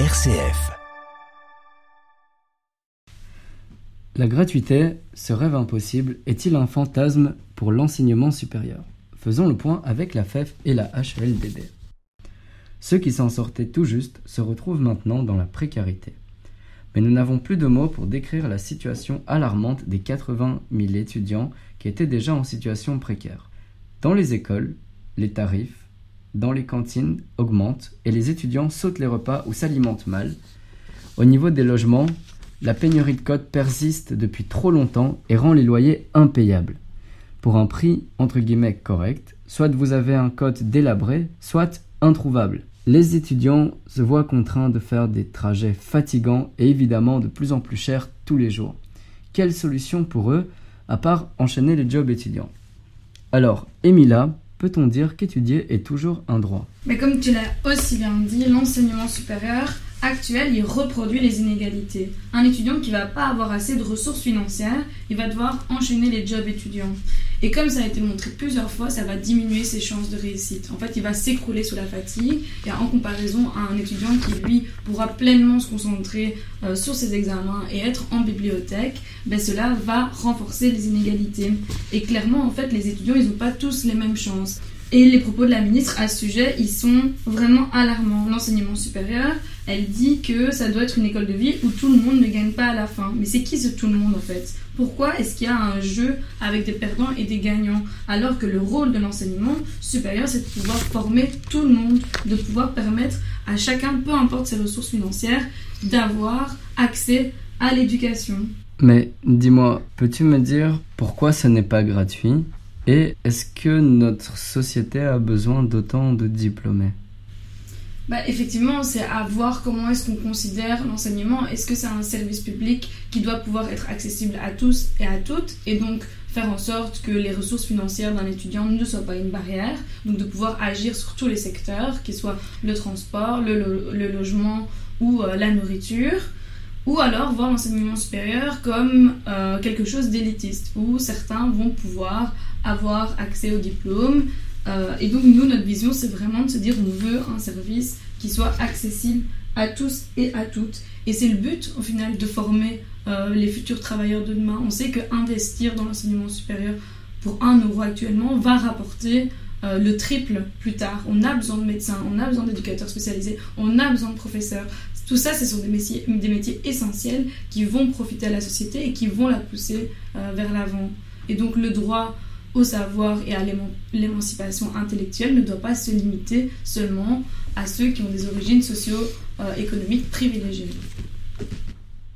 RCF. La gratuité, ce rêve impossible, est-il un fantasme pour l'enseignement supérieur? Faisons le point avec la FEF et la HLDB. Ceux qui s'en sortaient tout juste se retrouvent maintenant dans la précarité. Mais nous n'avons plus de mots pour décrire la situation alarmante des 80 000 étudiants qui étaient déjà en situation précaire. Dans les écoles, les tarifs, dans les cantines augmente et les étudiants sautent les repas ou s'alimentent mal. Au niveau des logements, la pénurie de codes persiste depuis trop longtemps et rend les loyers impayables. Pour un prix entre guillemets correct, soit vous avez un code délabré, soit introuvable. Les étudiants se voient contraints de faire des trajets fatigants et évidemment de plus en plus chers tous les jours. Quelle solution pour eux à part enchaîner les jobs étudiants? Alors, Emila, peut-on dire qu'étudier est toujours un droit Mais comme tu l'as aussi bien dit, l'enseignement supérieur actuel, il reproduit les inégalités. Un étudiant qui va pas avoir assez de ressources financières, il va devoir enchaîner les jobs étudiants. Et comme ça a été montré plusieurs fois, ça va diminuer ses chances de réussite. En fait, il va s'écrouler sous la fatigue, et en comparaison à un étudiant qui, lui, pourra pleinement se concentrer euh, sur ses examens et être en bibliothèque, ben cela va renforcer les inégalités. Et clairement, en fait, les étudiants, ils n'ont pas tous les mêmes chances. Et les propos de la ministre à ce sujet, ils sont vraiment alarmants. L'enseignement supérieur, elle dit que ça doit être une école de vie où tout le monde ne gagne pas à la fin. Mais c'est qui ce tout le monde en fait? Pourquoi est-ce qu'il y a un jeu avec des perdants et des gagnants alors que le rôle de l'enseignement supérieur, c'est de pouvoir former tout le monde, de pouvoir permettre à chacun, peu importe ses ressources financières, d'avoir accès à l'éducation? Mais dis-moi, peux-tu me dire pourquoi ce n'est pas gratuit? Et est-ce que notre société a besoin d'autant de diplômés? Bah, effectivement, c'est à voir comment est-ce qu'on considère l'enseignement. Est-ce que c'est un service public qui doit pouvoir être accessible à tous et à toutes et donc faire en sorte que les ressources financières d'un étudiant ne soient pas une barrière, donc de pouvoir agir sur tous les secteurs, qu'ils soient le transport, le, logement ou euh, la nourriture ou alors voir l'enseignement supérieur comme euh, quelque chose d'élitiste, où certains vont pouvoir avoir accès au diplôme. Euh, et donc nous, notre vision, c'est vraiment de se dire on veut un service qui soit accessible à tous et à toutes. Et c'est le but, au final, de former euh, les futurs travailleurs de demain. On sait que investir dans l'enseignement supérieur pour 1 euro actuellement va rapporter le triple plus tard. On a besoin de médecins, on a besoin d'éducateurs spécialisés, on a besoin de professeurs. Tout ça, ce sont des métiers, essentiels qui vont profiter à la société et qui vont la pousser euh, vers l'avant. Et donc le droit au savoir et à l'émancipation intellectuelle ne doit pas se limiter seulement à ceux qui ont des origines socio-économiques privilégiées.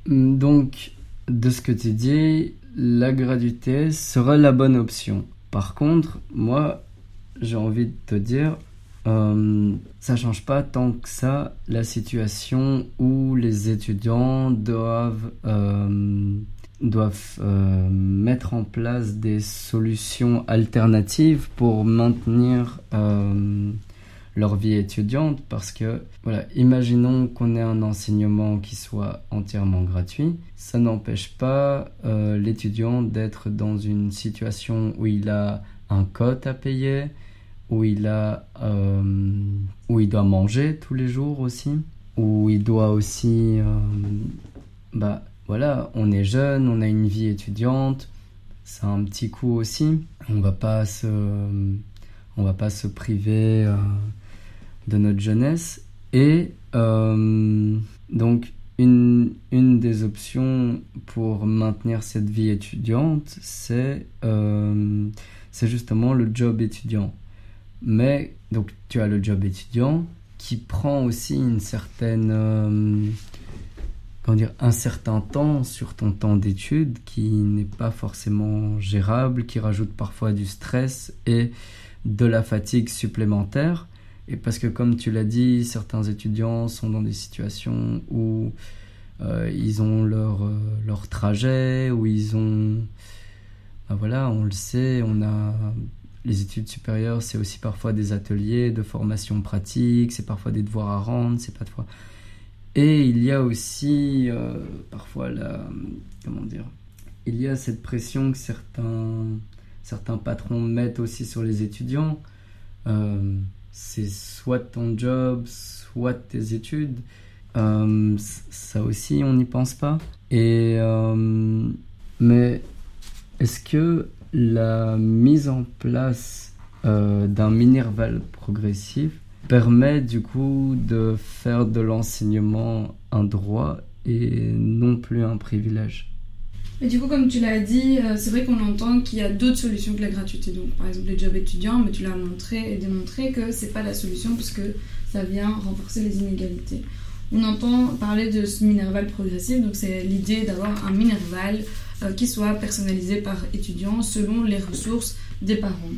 Donc, de ce que tu dis, la gratuité sera la bonne option. Par contre, moi, j'ai envie de te dire, euh, ça change pas tant que ça la situation où les étudiants doivent euh, doivent euh, mettre en place des solutions alternatives pour maintenir leur vie étudiante parce que voilà imaginons qu'on ait un enseignement qui soit entièrement gratuit. Ça n'empêche pas l'étudiant d'être dans une situation où il a un cote à payer où il a euh, où il doit manger tous les jours aussi où il doit aussi euh, bah voilà on est jeune on a une vie étudiante c'est un petit coup aussi. On va pas se on va pas se priver euh, de notre jeunesse. Et donc une, une des options pour maintenir cette vie étudiante c'est justement le job étudiant mais donc tu as le job étudiant qui prend aussi une certaine euh, dire un certain temps sur ton temps d'étude qui n'est pas forcément gérable, qui rajoute parfois du stress et de la fatigue supplémentaire. Et parce que comme tu l'as dit, certains étudiants sont dans des situations où euh, ils ont leur, euh, leur trajet, où ils ont... Ben voilà, on le sait, on a les études supérieures, c'est aussi parfois des ateliers de formation pratique, c'est parfois des devoirs à rendre, c'est pas de fois. Et il y a aussi euh, parfois la. Comment dire Il y a cette pression que certains, certains patrons mettent aussi sur les étudiants. Euh, c'est soit ton job, soit tes études. euh, ça aussi, on n'y pense pas. Et, mais est-ce que la mise en place euh, d'un minerval progressif permet du coup de faire de l'enseignement un droit et non plus un privilège mais du coup, comme tu l'as dit, c'est vrai qu'on entend qu'il y a d'autres solutions que la gratuité. Donc, par exemple, les jobs étudiants, mais tu l'as montré et démontré que c'est pas la solution puisque ça vient renforcer les inégalités on entend parler de ce Minerval progressif, donc c'est l'idée d'avoir un Minerval euh, qui soit personnalisé par étudiant selon les ressources des parents.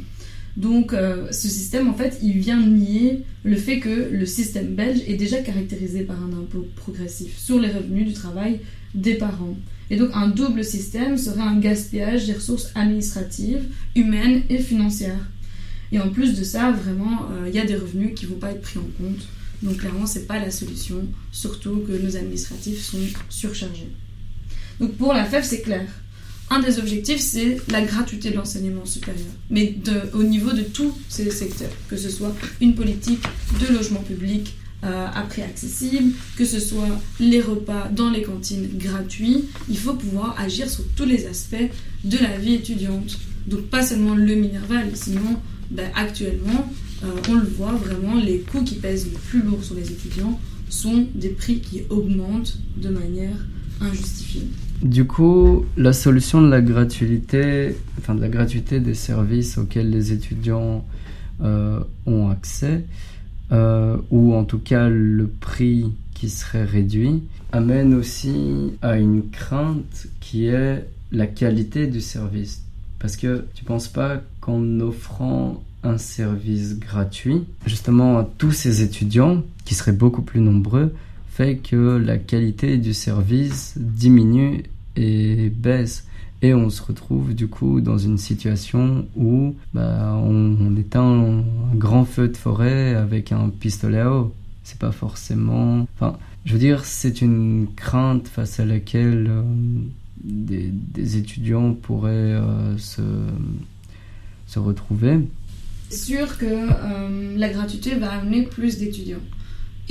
Donc euh, ce système, en fait, il vient nier le fait que le système belge est déjà caractérisé par un impôt progressif sur les revenus du travail des parents. Et donc un double système serait un gaspillage des ressources administratives, humaines et financières. Et en plus de ça, vraiment, euh, il y a des revenus qui ne vont pas être pris en compte donc clairement, c'est pas la solution, surtout que nos administratifs sont surchargés. Donc pour la FEF, c'est clair. Un des objectifs, c'est la gratuité de l'enseignement supérieur, mais au niveau de tous ces secteurs, que ce soit une politique de logement public euh, à prix accessible, que ce soit les repas dans les cantines gratuits, il faut pouvoir agir sur tous les aspects de la vie étudiante. Donc pas seulement le Minerval, sinon ben, actuellement, euh, on le voit vraiment, les coûts qui pèsent le plus lourd sur les étudiants sont des prix qui augmentent de manière injustifiée. Du coup, la solution de la gratuité, enfin de la gratuité des services auxquels les étudiants euh, ont accès, euh, ou en tout cas le prix qui serait réduit, amène aussi à une crainte qui est la qualité du service. Parce que tu penses pas qu'en offrant un service gratuit, justement à tous ces étudiants, qui seraient beaucoup plus nombreux, fait que la qualité du service diminue et baisse. Et on se retrouve du coup dans une situation où bah, on, éteint un grand feu de forêt avec un pistolet à eau. C'est pas forcément. Enfin, je veux dire, c'est une crainte face à laquelle euh, des, étudiants pourraient euh, se, se retrouver. C'est sûr que euh, la gratuité va amener plus d'étudiants.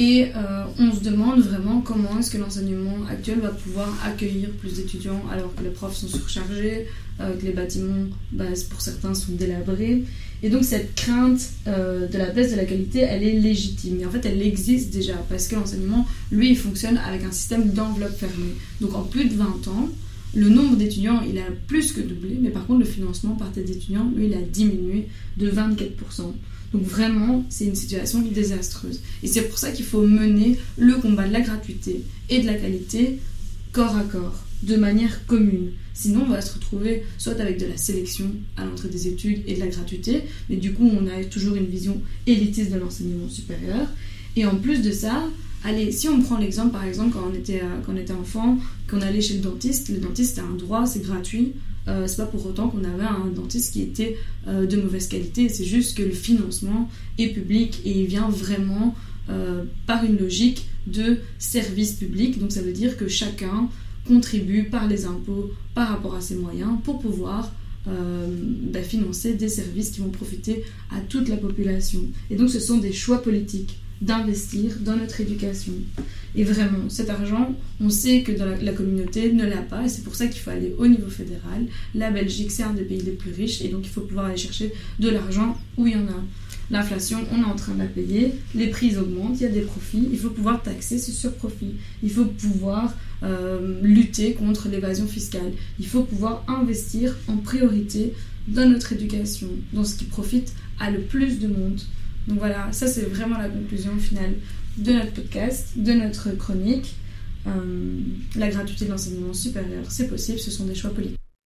Et euh, on se demande vraiment comment est-ce que l'enseignement actuel va pouvoir accueillir plus d'étudiants alors que les profs sont surchargés, euh, que les bâtiments, bah, pour certains, sont délabrés. Et donc cette crainte de la baisse de la qualité, elle est légitime. Et en fait, elle existe déjà parce que l'enseignement, lui, il fonctionne avec un système d'enveloppe fermée. Donc en plus de 20 ans, le nombre d'étudiants, il a plus que doublé, mais par contre, le financement par tête d'étudiants, lui, il a diminué de 24%. Donc vraiment, c'est une situation désastreuse. Et c'est pour ça qu'il faut mener le combat de la gratuité et de la qualité corps à corps, de manière commune. Sinon, on va se retrouver soit avec de la sélection à l'entrée des études et de la gratuité, mais du coup, on a toujours une vision élitiste de l'enseignement supérieur. Et en plus de ça, Allez, si on prend l'exemple, par exemple, quand on était, euh, quand on était enfant, qu'on allait chez le dentiste, le dentiste c'est un droit, c'est gratuit. Euh, c'est pas pour autant qu'on avait un dentiste qui était euh, de mauvaise qualité, c'est juste que le financement est public et il vient vraiment par une logique de service public. Donc ça veut dire que chacun contribue par les impôts par rapport à ses moyens pour pouvoir bah, financer des services qui vont profiter à toute la population. Et donc ce sont des choix politiques d'investir dans notre éducation. Et vraiment, cet argent, on sait que dans la, communauté ne l'a pas, et c'est pour ça qu'il faut aller au niveau fédéral. La Belgique, c'est un des pays les plus riches, et donc il faut pouvoir aller chercher de l'argent où il y en a. L'inflation, on est en train de la payer, les prix augmentent, il y a des profits, il faut pouvoir taxer ce surprofit, il faut pouvoir euh, lutter contre l'évasion fiscale, il faut pouvoir investir en priorité dans notre éducation, dans ce qui profite à le plus de monde. Donc voilà, ça c'est vraiment la conclusion finale de notre podcast, de notre chronique. Euh, la gratuité de l'enseignement supérieur, c'est possible, ce sont des choix politiques.